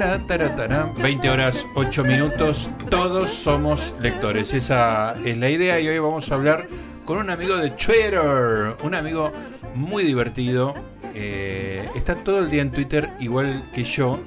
Tará, tará, tará. 20 horas 8 minutos, todos somos lectores. Esa es la idea y hoy vamos a hablar con un amigo de Twitter, un amigo muy divertido. eh, está todo el día en Twitter igual que yo.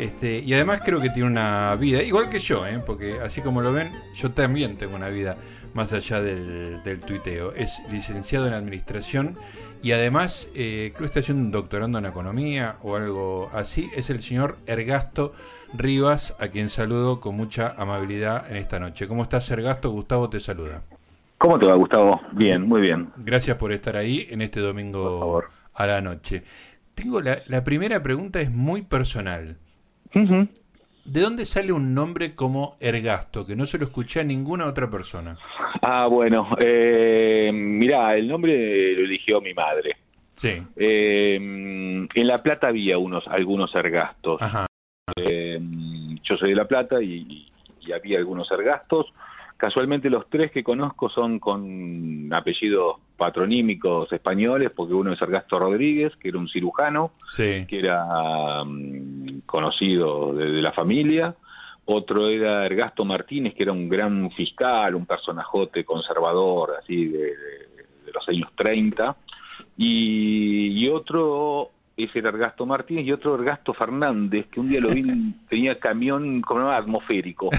Este, y además creo que tiene una vida, igual que yo, ¿eh? porque así como lo ven, yo también tengo una vida más allá del, del tuiteo. Es licenciado en administración y además eh, creo que está haciendo un doctorando en economía o algo así. Es el señor Ergasto Rivas, a quien saludo con mucha amabilidad en esta noche. ¿Cómo estás, Ergasto? Gustavo te saluda. ¿Cómo te va, Gustavo? Bien, muy bien. Gracias por estar ahí en este domingo a la noche. Tengo la, la primera pregunta es muy personal. ¿De dónde sale un nombre como Ergasto? Que no se lo escuché a ninguna otra persona. Ah, bueno, eh, mirá, el nombre lo eligió mi madre. Sí. Eh, en La Plata había unos, algunos ergastos. Ajá. Eh, yo soy de La Plata y, y había algunos ergastos. Casualmente los tres que conozco son con apellidos patronímicos españoles, porque uno es Ergasto Rodríguez, que era un cirujano, Sí. que era mm, conocido de, de la familia. Otro era Ergasto Martínez, que era un gran fiscal, un personajote conservador, así de, los años 30. Y, y otro es el Ergasto Martínez y otro Ergasto Fernández, que un día lo vi, tenía camión como atmosférico.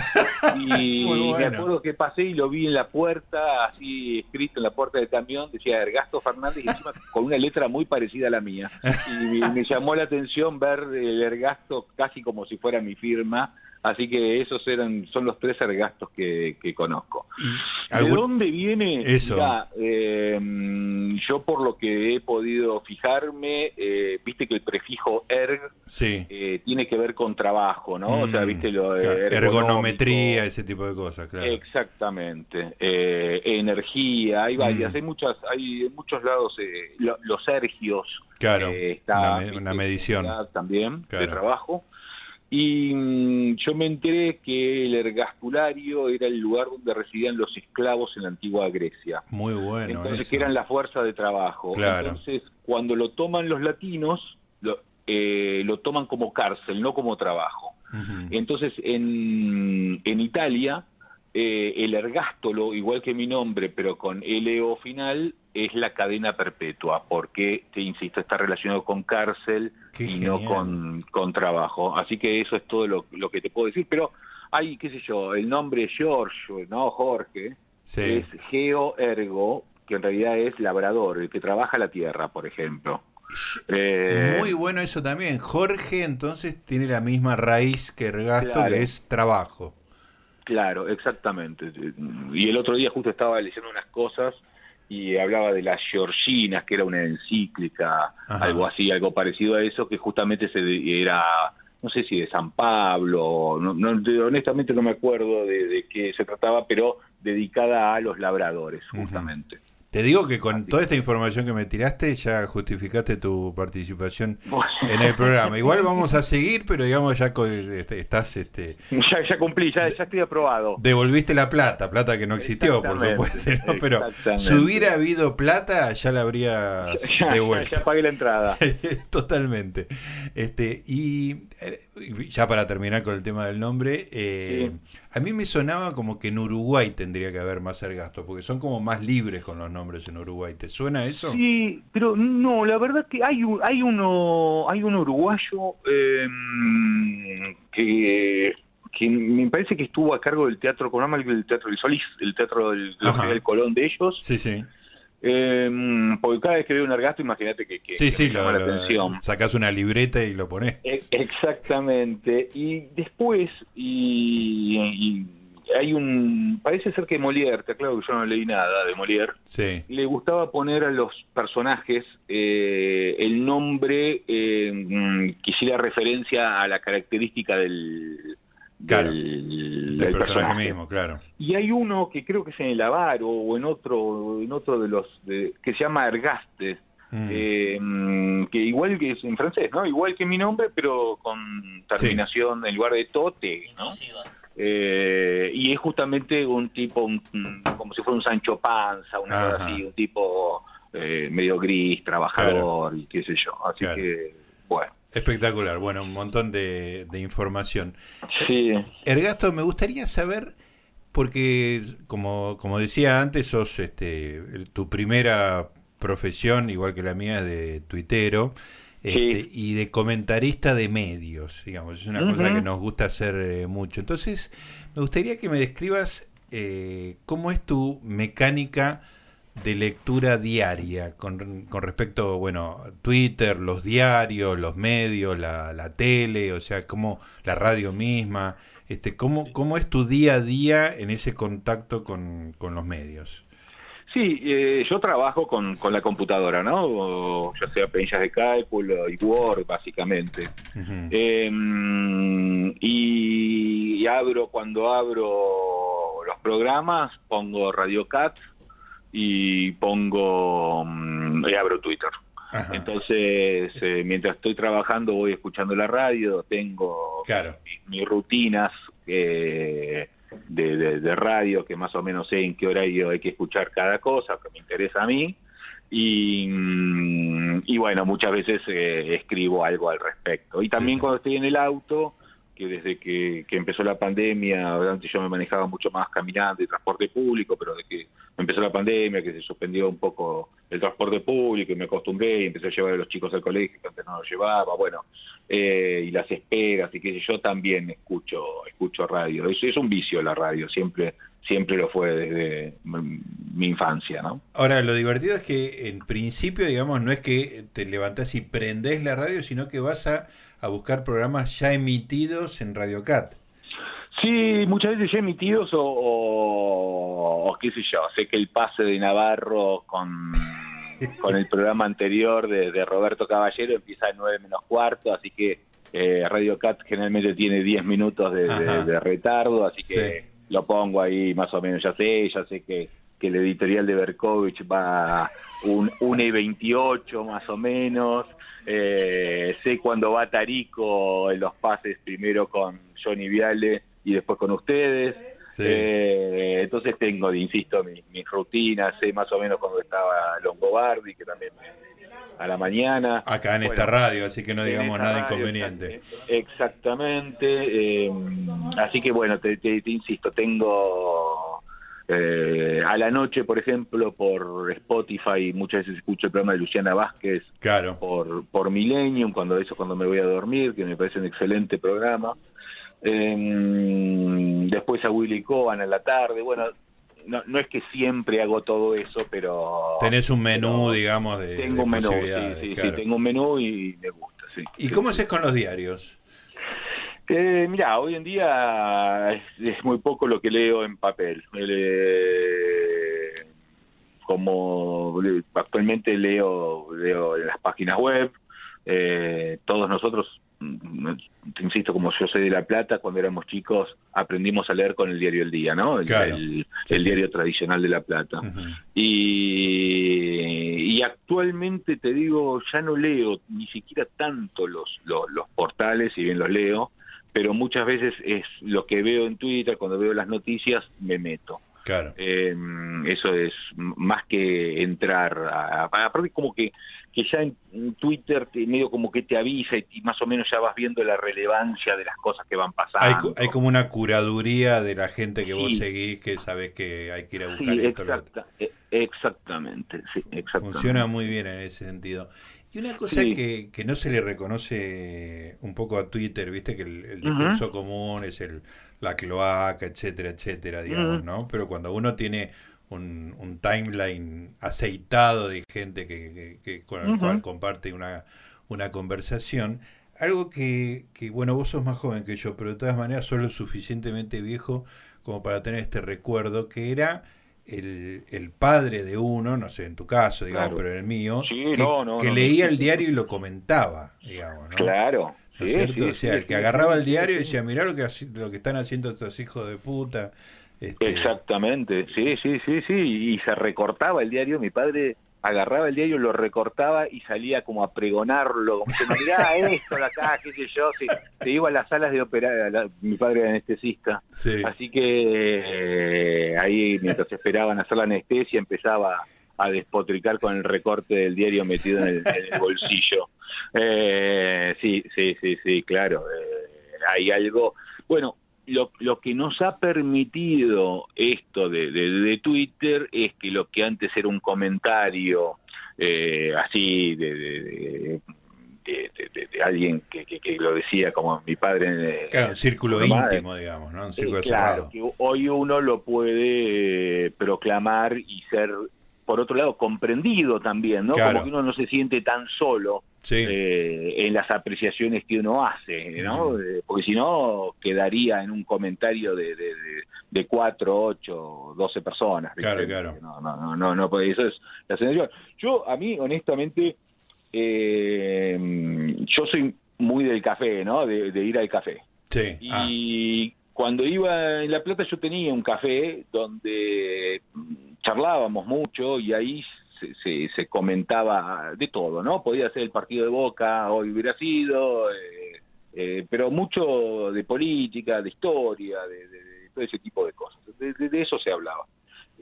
Y me acuerdo que pasé y lo vi en la puerta, así escrito en la puerta del camión, decía Ergasto Fernández y encima con una letra muy parecida a la mía. Y me, me llamó la atención ver el Ergasto casi como si fuera mi firma. Así que esos eran son los tres ergastos que, que conozco. ¿De dónde viene? Eso. Mirá, eh, yo por lo que he podido fijarme, eh, viste que el prefijo erg Sí. eh, tiene que ver con trabajo, ¿no? o sea, Mm, viste lo de claro, ergonometría, ese tipo de cosas, claro. Exactamente. Eh, energía, hay varias, Mm. hay muchas, hay en muchos lados eh, lo- los ergios. Claro, está una, una medición. también Claro. de trabajo. Y mm, yo me enteré que el ergastulario era el lugar donde residían los esclavos en la antigua Grecia. Muy bueno Entonces, eso. que eran la fuerza de trabajo. Claro. Entonces, cuando lo toman los latinos, lo, eh, lo toman como cárcel, no como trabajo. Entonces, en, en Italia, eh, el ergástolo, igual que mi nombre, pero con LO final, es la cadena perpetua, porque, te insisto, está relacionado con cárcel Qué y no con, con trabajo. Así que eso es todo lo, lo que te puedo decir. Pero hay, qué sé yo, el nombre George, ¿no? Jorge, Sí. es geoergo, que en realidad es labrador, el que trabaja la tierra, por ejemplo. Eh, Muy bueno eso también. Jorge entonces tiene la misma raíz que Ergasto, Claro. que es trabajo. Claro, exactamente. Y el otro día justo estaba leyendo unas cosas y hablaba de las Georginas, que era una encíclica, Ajá. algo así, algo parecido a eso, que justamente se era, no sé si de San Pablo, no, no- honestamente no me acuerdo de, de qué se trataba, pero dedicada a los labradores, justamente. Te digo que con toda esta información que me tiraste ya justificaste tu participación en el programa. Igual vamos a seguir, pero digamos ya este, estás este ya, ya cumplí, ya, ya estoy aprobado. devolviste la plata, plata que no existió, por supuesto, ¿no? pero si hubiera habido plata ya la habría ya, devuelto. ya pagué la entrada. Totalmente. Este, y eh, ya para terminar con el tema del nombre, eh, a mí me sonaba como que en Uruguay tendría que haber más ergastos, porque son como más libres con los nombres en Uruguay. ¿Te suena eso? Sí, pero no, la verdad que hay un, hay uno hay un uruguayo eh, que que me parece que estuvo a cargo del teatro con el teatro del Solís, el teatro del, del Colón de ellos, Sí, sí. Eh, porque cada vez que veo un ergasto, imagínate que, que, Sí, que sí, me lo, llama la lo- atención. sacás una libreta y lo pones. E- Exactamente. Y después, y, y hay un. Parece ser que Molière, te aclaro que yo no leí nada de Molière, Sí, le gustaba poner a los personajes eh, el nombre eh, que hiciera referencia a la característica del, Claro, del, del del personaje mismo, claro. Y hay uno que creo que es en el Avaro o en otro, en otro de los de- que se llama Ergaste, Mm. eh, mm, que igual que es en francés, ¿no? Igual que mi nombre, pero con terminación en lugar de tote, ¿no? Eh, y es justamente un tipo, un- como si fuera un Sancho Panza, una cosa Ajá. así, un tipo eh, medio gris, trabajador y qué sé yo. Así Claro. que, bueno. Espectacular, bueno, un montón de, información. Sí. Ergasto, me gustaría saber, porque como, como decía antes, sos este, tu primera profesión, igual que la mía, de tuitero. Este, y de comentarista de medios, digamos, es una cosa que nos gusta hacer eh, mucho. Entonces, me gustaría que me describas eh, cómo es tu mecánica de lectura diaria con, con respecto, bueno, Twitter, los diarios, los medios, la, la tele, o sea, cómo la radio misma, este, cómo, cómo es tu día a día en ese contacto con, con los medios. Sí, eh, yo trabajo con, con, la computadora, ¿no? ya sea penillas de cálculo y Word, básicamente. Em, y, abro, cuando abro los programas, pongo RadioCat y pongo mm, y abro Twitter. Entonces, eh, mientras estoy trabajando, voy escuchando la radio, tengo mis, rutinas de, de, radio, que más o menos sé en qué horario hay que escuchar cada cosa, que me interesa a mí. Y, mm, y bueno, muchas veces eh, escribo algo al respecto. Y también cuando estoy en el auto, que desde que, empezó la pandemia, antes yo me manejaba mucho más caminando y transporte público, pero desde que empezó la pandemia, que se suspendió un poco el transporte público y me acostumbré y empecé a llevar a los chicos al colegio, que antes no los llevaba, bueno, eh, y las esperas y que yo también escucho escucho radio. Es, es un vicio la radio, siempre siempre lo fue desde mi infancia, ¿no? Ahora, lo divertido es que en principio, digamos, no es que te levantás y prendés la radio, sino que vas a a buscar programas ya emitidos en Radio Cat. Sí, muchas veces ya emitidos o, qué sé yo, sé que el pase de Navarro con, con el programa anterior de, Roberto Caballero empieza a 9 menos cuarto, así que eh, Radio Cat generalmente tiene 10 minutos de, retardo, así que lo pongo ahí más o menos, ya sé, ya sé que, que el editorial de Berkovich va un 1 y 28 más o menos, eh, sé cuando va Tarico en los pases, primero con Johnny Viale y después con ustedes. Eh, entonces tengo, insisto, mis, rutinas, sé más o menos cuando estaba Longobardi, que también a la mañana. Acá en esta radio, así que no digamos nada inconveniente. Exactamente. Eh, así que bueno, te insisto, tengo eh, a la noche, por ejemplo, por Spotify, muchas veces escucho el programa de Luciana Vázquez claro. por, por Millennium, cuando eso cuando me voy a dormir, que me parece un excelente programa. Em, después a Willy Coban a la tarde, bueno, no, no es que siempre hago todo eso, pero... Tenés un menú, digamos, de... Tengo un menú, sí, sí, sí, tengo un menú y me gusta, sí. ¿Y cómo haces con los diarios? Eh, mira, hoy en día es, muy poco lo que leo en papel. Eh, como actualmente leo, leo en las páginas web, eh, todos nosotros, mm, insisto, como yo soy de La Plata, cuando éramos chicos aprendimos a leer con el diario El Día, ¿no? El, diario tradicional de La Plata. y, y, actualmente te digo, ya no leo ni siquiera tanto los, los, los portales, si bien los leo, pero muchas veces es lo que veo en Twitter, cuando veo las noticias, me meto. Claro. Eh, eso es más que entrar, a, aparte como que, que ya en Twitter te, medio como que te avisa y, más o menos ya vas viendo la relevancia de las cosas que van pasando. Hay, como una curaduría de la gente que vos seguís que sabes que hay que ir a buscar esto. E, exactamente, sí, exactamente. Funciona muy bien en ese sentido. Y una cosa que, que, no se le reconoce un poco a Twitter, viste que el, discurso común es el la cloaca, etcétera, etcétera, digamos, ¿no? Pero cuando uno tiene un, un timeline aceitado de gente que, que, con el cual comparte una, una conversación, algo que, que, bueno, vos sos más joven que yo, pero de todas maneras sos lo suficientemente viejo como para tener este recuerdo, que era el, el, padre de uno, no sé, en tu caso, digamos, pero en el mío, que, leía el diario y lo comentaba, digamos, ¿no? Claro. ¿No cierto? o sea, el que agarraba el diario y decía, mirá lo que, lo que están haciendo estos hijos de puta. Este... Exactamente, sí, sí, sí, sí, y se recortaba el diario, mi padre agarraba el diario, lo recortaba y salía como a pregonarlo, como mirá esto de acá, qué sé yo, se, iba a las salas de operar, mi padre era anestesista, así que eh, ahí mientras esperaban hacer la anestesia empezaba a despotricar con el recorte del diario metido en el, bolsillo. Eh, sí, sí, sí, sí, claro. Eh, hay algo. Bueno, lo, lo, que nos ha permitido esto de, de, Twitter es que lo que antes era un comentario eh, así de, de, alguien que, que, lo decía como mi padre. Claro, un círculo íntimo, digamos, ¿no? Un círculo claro, que hoy uno lo puede eh, proclamar y ser, por otro lado, comprendido también, ¿no? Como que uno no se siente tan solo eh, en las apreciaciones que uno hace, ¿no? Eh, porque si no, quedaría en un comentario de, de, de, cuatro, ocho, doce personas. Claro, claro. No, no, no, no, pues eso es la sensación. Yo, a mí, honestamente eh, yo soy muy del café, ¿no? De, ir al café. Sí. Y ah. cuando iba en La Plata yo tenía un café donde charlábamos mucho y ahí se, se, comentaba de todo, ¿no? Podía ser el partido de Boca, hoy hubiera sido, eh, eh, pero mucho de política, de historia, de, todo ese tipo de cosas. de eso se hablaba.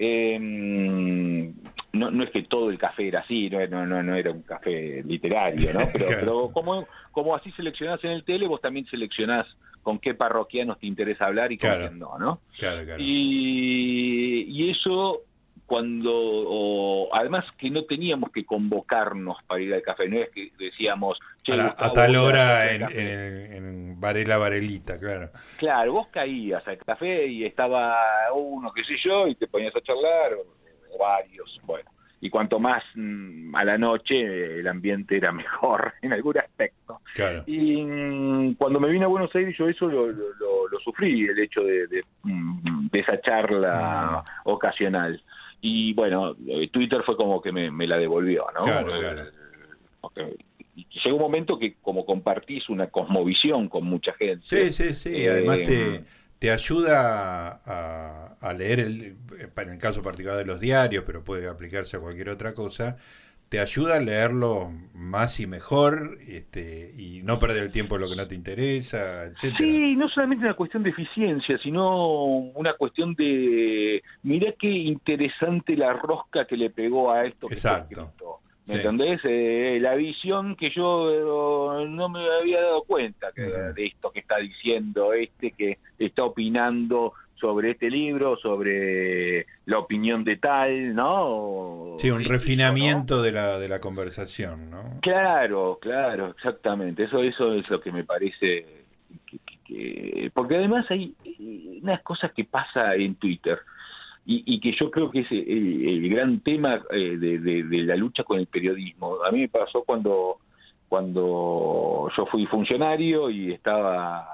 Eh, no, no es que todo el café era así, no, no, no era un café literario, ¿no? Pero, pero como, como así seleccionás en el tele, vos también seleccionás con qué parroquianos te interesa hablar y con quién no, ¿no? Claro, claro. Y, y eso cuando además que no teníamos que convocarnos para ir al café, no es que decíamos a, tal hora en, en, Varela Varelita, claro. Claro, vos caías al café y estaba uno, qué sé yo, y te ponías a charlar, o, varios, bueno. Y cuanto más mm, a la noche, el ambiente era mejor en algún aspecto. Claro. Y mm, cuando me vine a Buenos Aires, yo eso lo, lo, sufrí, el hecho de, de, mm, esa charla ocasional y bueno, eh, Twitter fue como que me, la devolvió, ¿no? Claro, claro. y llega un momento que como compartís una cosmovisión con mucha gente. Sí, sí, sí. Además te, eh, te ayuda a, a, leer, el, en el caso particular de los diarios, pero puede aplicarse a cualquier otra cosa, te ayuda a leerlo más y mejor este, y no perder el tiempo en lo que no te interesa, etcétera. Sí, no solamente una cuestión de eficiencia, sino una cuestión de, mira qué interesante la rosca que le pegó a esto. Exacto. ¿Me entendés? Eh, la visión que yo eh, no me había dado cuenta que, de esto que está diciendo este, que está opinando sobre este libro, sobre la opinión de tal, ¿no? Sí, un refinamiento de, la, de la conversación, ¿no? Claro, claro, exactamente. Eso, eso es lo que me parece. Que, porque además hay unas cosas que pasa en Twitter y, y que yo creo que es el, gran tema eh, de, de, la lucha con el periodismo. A mí me pasó cuando cuando yo fui funcionario y estaba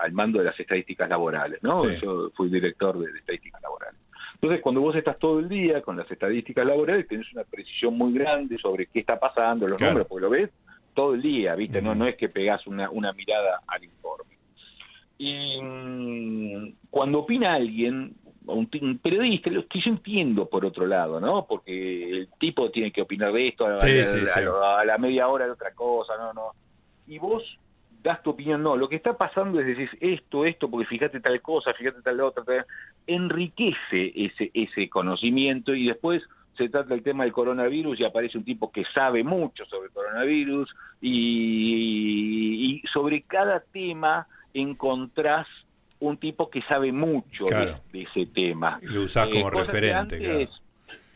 al mando de las estadísticas laborales, ¿no? Yo fui director de, estadísticas laborales. Entonces, cuando vos estás todo el día con las estadísticas laborales, tenés una precisión muy grande sobre qué está pasando, los números, porque lo ves todo el día, ¿viste? No, no es que pegás una, una mirada al informe. Y mm, cuando opina alguien, un, periodista, lo que yo entiendo por otro lado, ¿no? Porque el tipo tiene que opinar de esto, a, a, la media hora de otra cosa, ¿no? no Y vos das tu opinión, no, lo que está pasando es decir esto, esto, porque fíjate tal cosa, fíjate tal otra, enriquece ese, ese conocimiento y después se trata el tema del coronavirus y aparece un tipo que sabe mucho sobre el coronavirus y, sobre cada tema encontrás un tipo que sabe mucho de, ese tema. lo usás como eh, referente.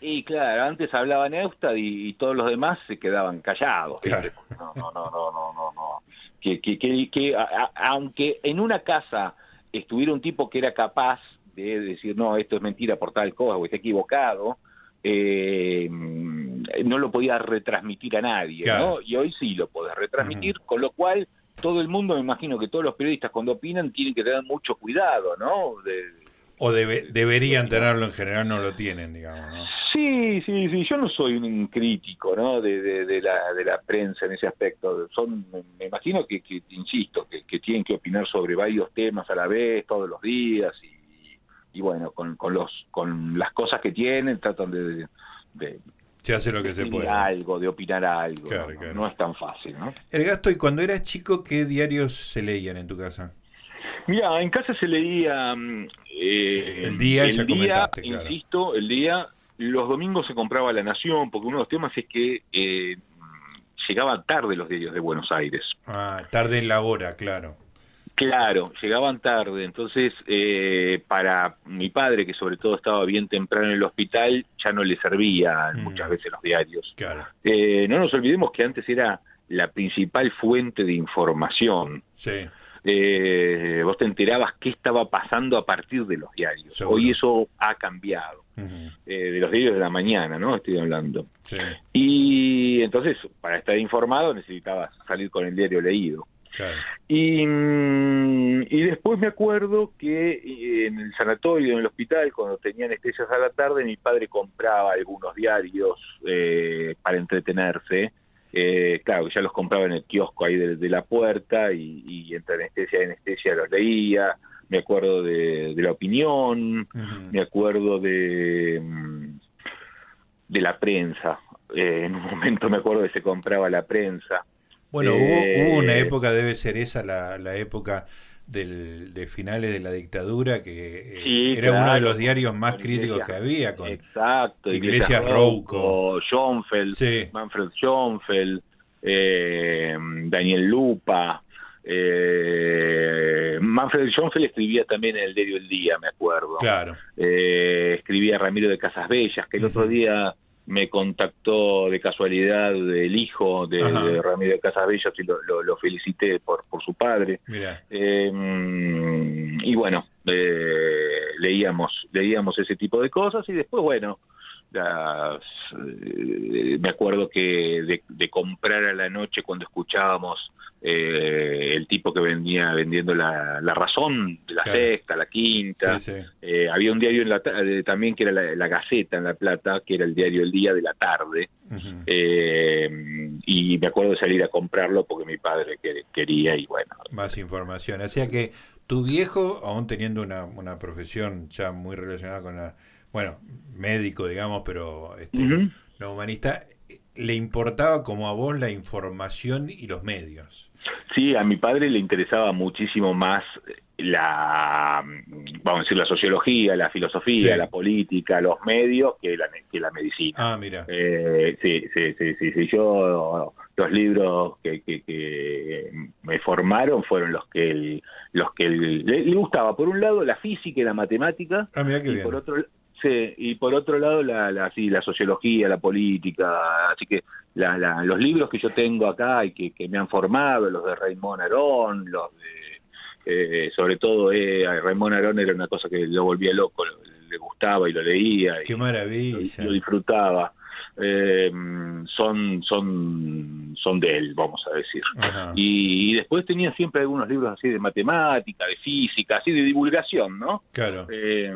Y claro, antes hablaba Neustad y, todos los demás se quedaban callados. No, no, no, no, no, no que, que, que, aunque en una casa estuviera un tipo que era capaz de decir, no, esto es mentira por tal cosa o está equivocado, eh, no lo podía retransmitir a nadie, ¿no? Y hoy sí lo podés retransmitir, con lo cual todo el mundo, me imagino que todos los periodistas cuando opinan tienen que tener mucho cuidado, ¿no? De, o deberían tenerlo en general, no lo tienen, digamos, ¿no? Sí, sí, sí. Yo no soy un crítico, ¿no? De, de, la, de la prensa en ese aspecto. Son, me imagino que, que insisto, que, que, tienen que opinar sobre varios temas a la vez, todos los días, y, y bueno, con, con, los, con las cosas que tienen, tratan de, de se hace lo que se puede. algo, de opinar algo. ¿no? es tan fácil, ¿no? El gasto, y cuando eras chico, ¿qué diarios se leían en tu casa? Mira, en casa se leía mm, eh, el día, el día insisto, el día los domingos se compraba La Nación, porque uno de los temas es que eh, llegaban tarde los diarios de Buenos Aires. Ah, tarde en la hora, claro. Claro, llegaban tarde, entonces eh, para mi padre, que sobre todo estaba bien temprano en el hospital, ya no le servían Mm. muchas veces los diarios. Claro. Eh, no nos olvidemos que antes era la principal fuente de información. Sí. Eh, vos te enterabas qué estaba pasando a partir de los diarios. Seguro. Hoy eso ha cambiado. Eh, de los diarios de la mañana, ¿no? Estoy hablando. Sí. Y entonces, para estar informado, necesitabas salir con el diario leído. Claro. Y, mm, y después me acuerdo que eh, en el sanatorio, en el hospital, cuando tenía anestesias a la tarde, mi padre compraba algunos diarios eh, para entretenerse. Eh, claro, ya los compraba en el kiosco ahí de, de la puerta y, y entre anestesia y anestesia los leía. Me acuerdo de, de La Opinión, me acuerdo de, mm, de la prensa. Eh, en un momento me acuerdo que se compraba la prensa. Bueno, Eh, hubo, hubo una época, debe ser esa la, la época del, de finales de la dictadura, que eh, Sí, era uno de los diarios más críticos que había. Con, Exacto, Iglesias Iglesias Rouco. Schoenfeld, Sí. Manfred Schoenfeld, eh, Daniel Lupa. Eh, Manfred Schoenfeld escribía también en el diario El Día, me acuerdo. claro. Eh, escribía Ramiro de Casas Bellas, que el otro día me contactó de casualidad el hijo de, de Ramiro Bellas y lo, lo- lo felicité por, por su padre. Eh, y bueno, eh, leíamos, leíamos ese tipo de cosas y después, bueno, las, eh, me acuerdo que de, de comprar a la noche cuando escuchábamos eh, el tipo que vendía vendiendo la, la razón de la Claro. sexta, la quinta. Sí, sí. Eh, había un diario en la eh, también que era la, la Gaceta en La Plata, que era el diario El Día de la Tarde. Eh, y me acuerdo de salir a comprarlo porque mi padre que- quería y bueno, Más información. O sea que tu viejo, aún teniendo una, una profesión ya muy relacionada con la, bueno, médico, digamos, pero este. No humanista, le importaba como a vos la información y los medios. Sí, a mi padre le interesaba muchísimo más la, vamos a decir, la sociología, la filosofía, Sí. la política, los medios que la, que la medicina. Ah, mira. Eh, sí, sí, sí, sí, sí. Yo los libros que, que, que me formaron fueron los que él, los que él- le, le gustaba. Por un lado la física y la matemática Ah, mira y bien. por otro sí, y por otro lado la, la sí, la sociología, la política. Así que la, la- los libros que yo tengo acá y que, que me han formado, los de Raymond Arón, los de eh, sobre todo eh, Raymond Arón era una cosa que lo volvía loco, le gustaba y lo leía. y- Qué maravilla. lo, lo disfrutaba. Eh, son, son, son de él, vamos a decir. Y, y después tenía siempre algunos libros así de matemática, de física, así de divulgación, ¿no? Claro. Eh,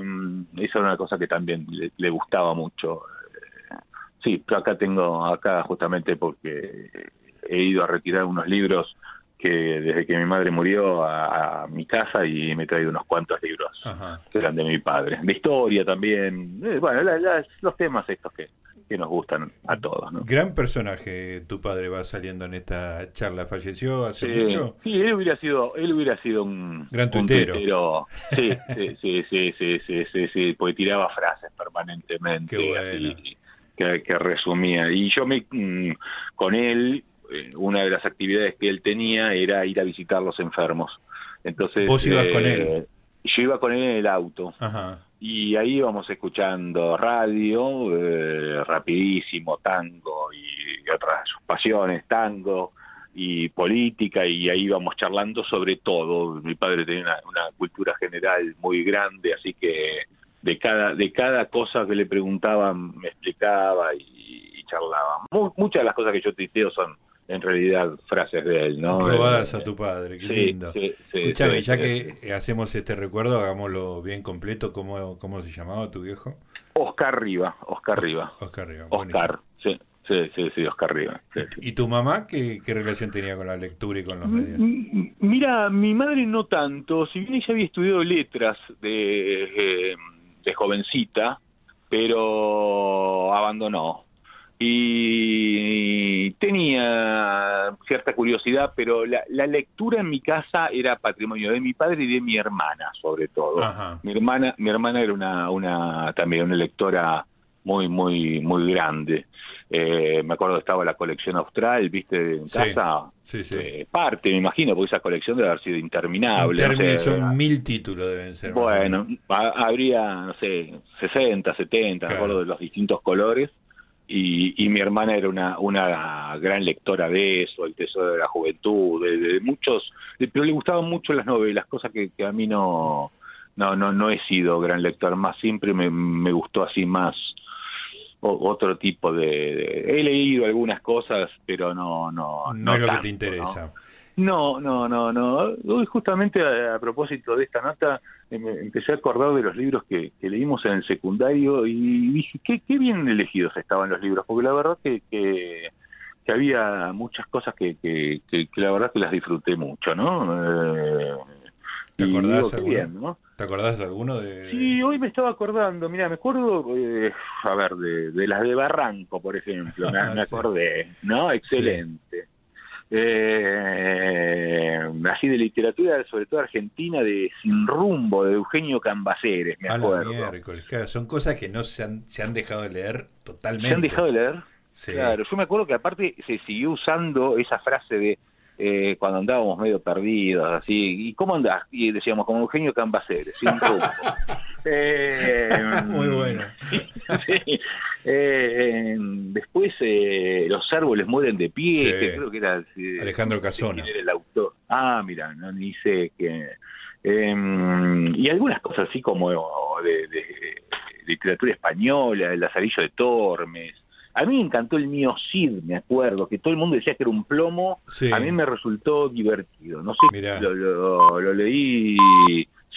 esa era una cosa que también le, le gustaba mucho. Eh, Sí, yo acá tengo, acá justamente porque he ido a retirar unos libros que desde que mi madre murió a, a mi casa y me he traído unos cuantos libros Ajá. que eran de mi padre. De historia también. Eh, bueno, la- la- los temas estos que, que nos gustan a todos, ¿no? Gran personaje tu padre va saliendo en esta charla. ¿Falleció hace Sí, mucho? sí, él hubiera sido, él hubiera sido un Gran un tuitero. tuitero. Sí, sí, sí, sí, sí, sí, sí, sí, porque tiraba frases permanentemente Qué bueno. así, que, que resumía. Y yo me mm, con él, eh, una de las actividades que él tenía era ir a visitar los enfermos. Entonces, eh, ¿Vos ibas con él? Yo iba con él en el auto. Ajá. Y ahí íbamos escuchando radio, eh, rapidísimo, tango y otras pasiones, tango y política, y ahí íbamos charlando sobre todo. Mi padre tenía una, una cultura general muy grande, así que de cada, de cada cosa que le preguntaban me explicaba y, y charlaba. Mu- muchas de las cosas que yo tuiteo son en realidad frases de él, ¿no? Robadas Eh, a tu padre, qué sí, lindo. sí, sí, Escúchame, sí, ya sí. que hacemos este recuerdo, hagámoslo bien completo. ¿Cómo, cómo se llamaba tu viejo? Oscar Riva, Oscar Riva. Oscar Riva. Oscar, sí, sí, sí, sí, Oscar Riva. sí, sí. buenísimo. ¿Y tu mamá qué, qué relación tenía con la lectura y con los medios? M- m- Mira, mi madre no tanto, si bien ella había estudiado letras de, eh, de jovencita, pero abandonó. Y tenía cierta curiosidad, pero la, la lectura en mi casa era patrimonio de mi padre y de mi hermana, sobre todo. Ajá. Mi hermana, mi hermana era una, una también una lectora muy, muy, muy grande. Eh, me acuerdo que estaba la colección austral, viste, en casa. Sí, sí. Eh, parte, me imagino, porque esa colección debe haber sido interminable. En no sé, son mil títulos deben ser. bueno, habría, no sé, 60, 70, me acuerdo de los distintos colores. Y, y mi hermana era una, una gran lectora de eso, el tesoro de la juventud, de, de muchos, de- pero le gustaban mucho las novelas, cosas que, que a mí no, no, no, no he sido gran lector, más siempre me, me gustó así más o- otro tipo de, de- he leído algunas cosas, pero no, no, No, es lo tanto, que te interesa. No, no, no, no. Hoy justamente a, a propósito de esta nota me empecé a acordar de los libros que, que leímos en el secundario y dije, qué, qué bien elegidos estaban los libros, porque la verdad que, que, que había muchas cosas que, que, la verdad que las disfruté mucho, ¿no? Eh, ¿Te acordás digo, qué alguno? bien, ¿no? ¿Te acordás de alguno de.? Sí, hoy me estaba acordando, mira, me acuerdo, eh, a ver, de, de las de Barranco, por ejemplo, me, acordé, ¿no? Excelente. Eh, así de literatura, sobre todo argentina, de Sin Rumbo, de Eugenio Cambaceres, me acuerdo. Claro, son cosas que no se han, se han dejado de leer totalmente. ¿Se han dejado de leer? Sí. Claro, yo me acuerdo que aparte se siguió usando esa frase de eh, cuando andábamos medio perdidos, así, ¿y cómo andás? Y decíamos, como Eugenio Cambaceres, sin rumbo. Eh, Muy bueno. sí. Eh, después eh, los árboles mueren de pie, Sí. que creo que era eh, Alejandro Casona. era el autor. Ah, mira, no ni sé que eh, y algunas cosas así como de, de literatura española, el Lazarillo de Tormes. A mí me encantó el mío Cid, me acuerdo, que todo el mundo decía que era un plomo. Sí. A mí me resultó divertido. No sé, lo, lo, lo leí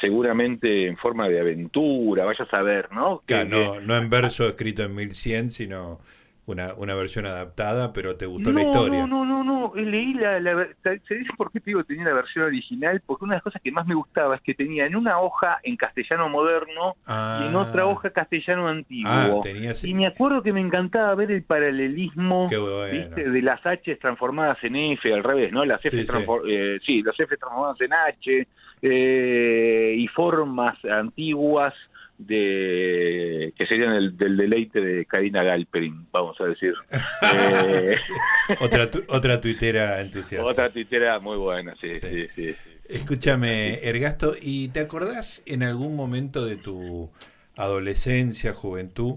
seguramente en forma de aventura, vaya a saber, ¿no? Que- Claro, no, no en verso escrito en 1100, sino una, una versión adaptada, pero te gustó la no, historia. No, no, no, no, leí la, la ¿se dice por qué te digo que tenía la versión original? Porque una de las cosas que más me gustaba es que tenía en una hoja en castellano moderno y en Ah. otra hoja castellano antiguo. Ah, tenías. Y me acuerdo que me encantaba ver el paralelismo bueno. ¿viste? de las H transformadas en F, al revés, ¿no? Las F Sí, sí. eh, sí, las F transformadas en H eh, y formas antiguas de que serían el, del deleite de Karina Galperin, vamos a decir. Eh, Otra, tu- otra tuitera entusiasta. otra tuitera muy buena, sí, Sí. sí, sí. sí. Escúchame, Ergasto, ¿y te acordás en algún momento de tu adolescencia, juventud,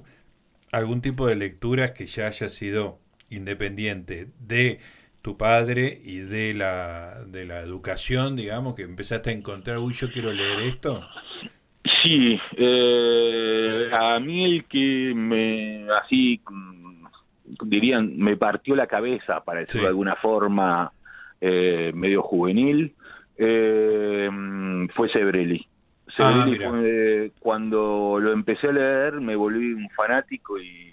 algún tipo de lecturas que ya haya sido independiente de tu padre y de la, de la educación, digamos, que empezaste a encontrar, uy, yo quiero leer esto? Sí, eh, a mí el que me, así, mm, dirían, me partió la cabeza, para decirlo Sí. de alguna forma, eh, medio juvenil, eh, fue Sebrelli. Ah, Sebrelli fue- cuando lo empecé a leer me volví un fanático y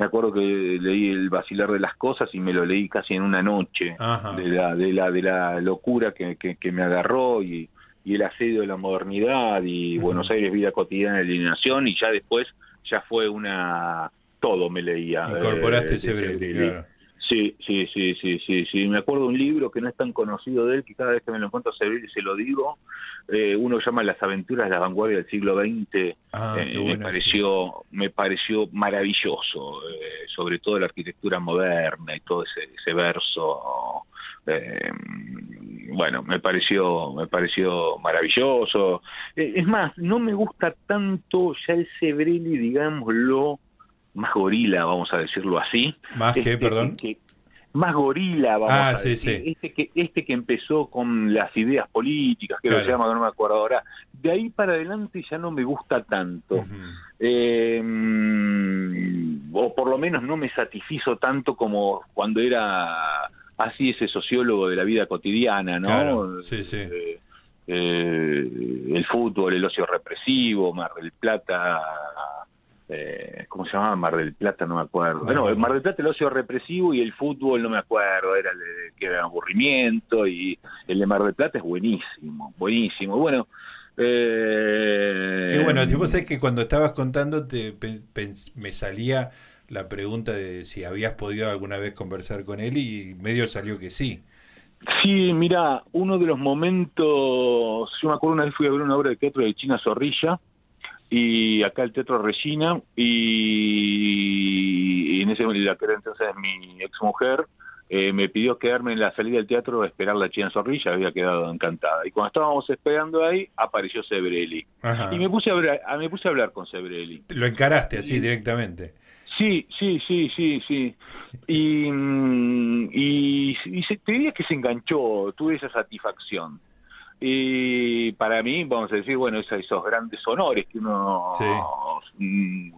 me acuerdo que leí El vacilar de las cosas y me lo leí casi en una noche Ajá. de la de la de la locura que, que, que me agarró y, y el asedio de la modernidad y. Buenos Aires vida cotidiana de alienación y ya después ya fue una todo me leía Incorporaste eh, de Sebrelli, Sebrelli. claro. Sí, sí, sí, sí, sí, sí. Me acuerdo de un libro que no es tan conocido de él, que cada vez que me lo encuentro a Sebrelli se lo digo. Eh, uno llama Las aventuras de la vanguardia del siglo XX. Ah, Eh, me pareció me pareció maravilloso eh, sobre todo la arquitectura moderna y todo ese, ese verso eh, bueno me pareció me pareció maravilloso es más no me gusta tanto ya el Sebrelli digámoslo más gorila vamos a decirlo así ¿Más que, Este, perdón? que- más gorila, vamos Ah, a sí, decir. sí. Este, que, este que empezó con las ideas políticas, que Claro. se llama, no me acuerdo ahora. De ahí para adelante ya no me gusta tanto. Eh, mm, o por lo menos no me satisfizo tanto como cuando era así ese sociólogo de la vida cotidiana, ¿no? Claro, sí, sí. Eh, eh, el fútbol, el ocio represivo, Mar del Plata, eh, ¿cómo se llamaba Mar del Plata? No me acuerdo. Bueno, el Mar del Plata el ocio represivo y el fútbol no me acuerdo, era el de- que era aburrimiento y el de Mar del Plata es buenísimo, buenísimo. Bueno, eh, Qué bueno, tipo, sabes que cuando estabas contando te, me salía la pregunta de si habías podido alguna vez conversar con él y medio salió que sí. Sí, mira, uno de los momentos, yo me acuerdo una vez fui a ver una obra de teatro de China Zorrilla y acá el Teatro Regina, y, en ese la que era entonces mi ex mujer, eh, me pidió quedarme en la salida del teatro a esperar la China Zorrilla, había quedado encantada. Y cuando estábamos esperando ahí, apareció Sebrelli. Y me puse, a hablar, me puse a hablar con Sebrelli. Lo encaraste así directamente. Sí, sí, sí, sí, sí. Y, mm, y, se, te diría que se enganchó, tuve esa satisfacción. Y para mí, vamos a decir, bueno, esos, grandes honores que uno mm,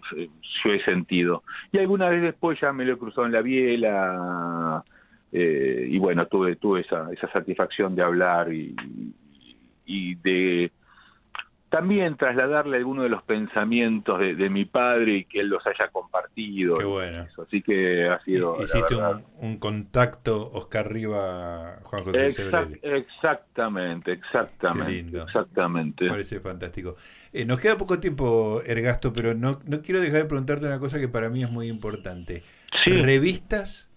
yo he sentido. Y alguna vez después ya me lo he cruzado en la biela, eh, y bueno, tuve, tuve esa, esa satisfacción de hablar y, y de también trasladarle algunos de los pensamientos de, mi padre y que él los haya compartido. Qué bueno. Así que ha sido. Hiciste un, contacto Oscar Riva, Juan José Exactamente, exactamente. Qué lindo. Exactamente. parece fantástico. Eh, nos queda poco tiempo, Ergasto, pero no, no quiero dejar de preguntarte una cosa que para mí es muy importante. ¿Revistas?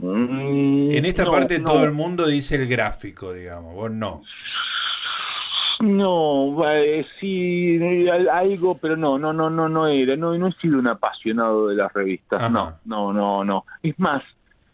Mm, en esta parte todo el mundo dice el gráfico, digamos, vos no. No, sí, algo, pero no, no, no, no, no era, no, no he sido un apasionado de las revistas, no, no, no, no. Es más,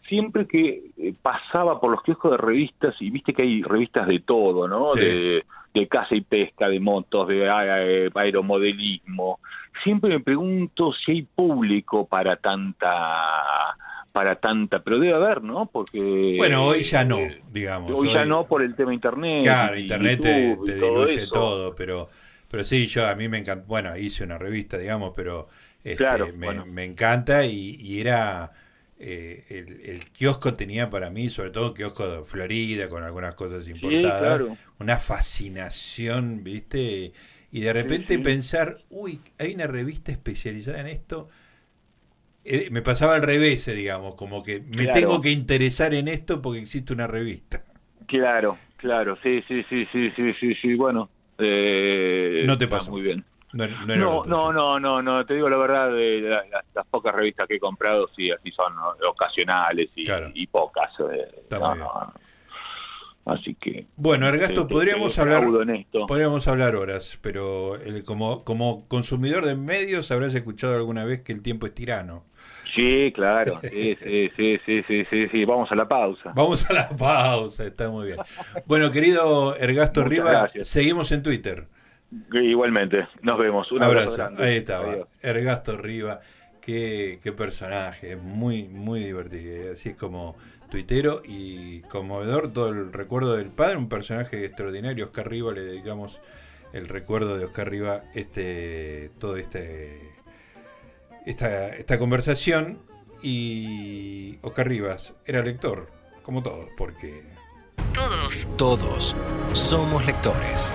siempre que eh, pasaba por los kioscos de revistas y viste que hay revistas de todo, ¿no? De, de caza y pesca, de motos, de eh, aeromodelismo. Siempre me pregunto si hay público para tanta para tanta, pero debe haber, ¿no? Porque bueno, hoy ya no, eh, digamos. Hoy, ya no por el tema internet. Claro, internet te, diluye todo, pero pero sí, yo a mí me encanta, bueno, hice una revista, digamos, pero este, me, encanta y, era eh, el, kiosco tenía para mí, sobre todo kiosco de Florida con algunas cosas importadas, una fascinación, ¿viste? Y de repente pensar, uy, hay una revista especializada en esto eh, me pasaba al revés, eh, digamos, como que me tengo que interesar en esto porque existe una revista. Claro, claro, sí, sí, sí, sí, sí, sí, sí, bueno. Eh, no te pasó. Muy bien. No, no, no, no, no, te digo la verdad, de las, pocas revistas que he comprado, sí, así son ocasionales y, pocas. Así que. Bueno, Ergasto, podríamos hablar. Podríamos hablar horas, pero como, como consumidor de medios habrás escuchado alguna vez que el tiempo es tirano. Sí, claro, sí, sí, sí, sí, sí, sí, vamos a la pausa. Vamos a la pausa, está muy bien. Bueno, querido Ergasto Riva, seguimos en Twitter. Igualmente, nos vemos. Un abrazo. Ahí estaba, Ergasto Riva, qué, qué personaje, muy, muy divertido. Así es como tuitero y conmovedor todo el recuerdo del padre, un personaje extraordinario. Oscar Riva, le dedicamos el recuerdo de Oscar Riva, este, todo este esta, esta conversación y Oscar Rivas era lector, como todos, porque... Todos. Todos somos lectores.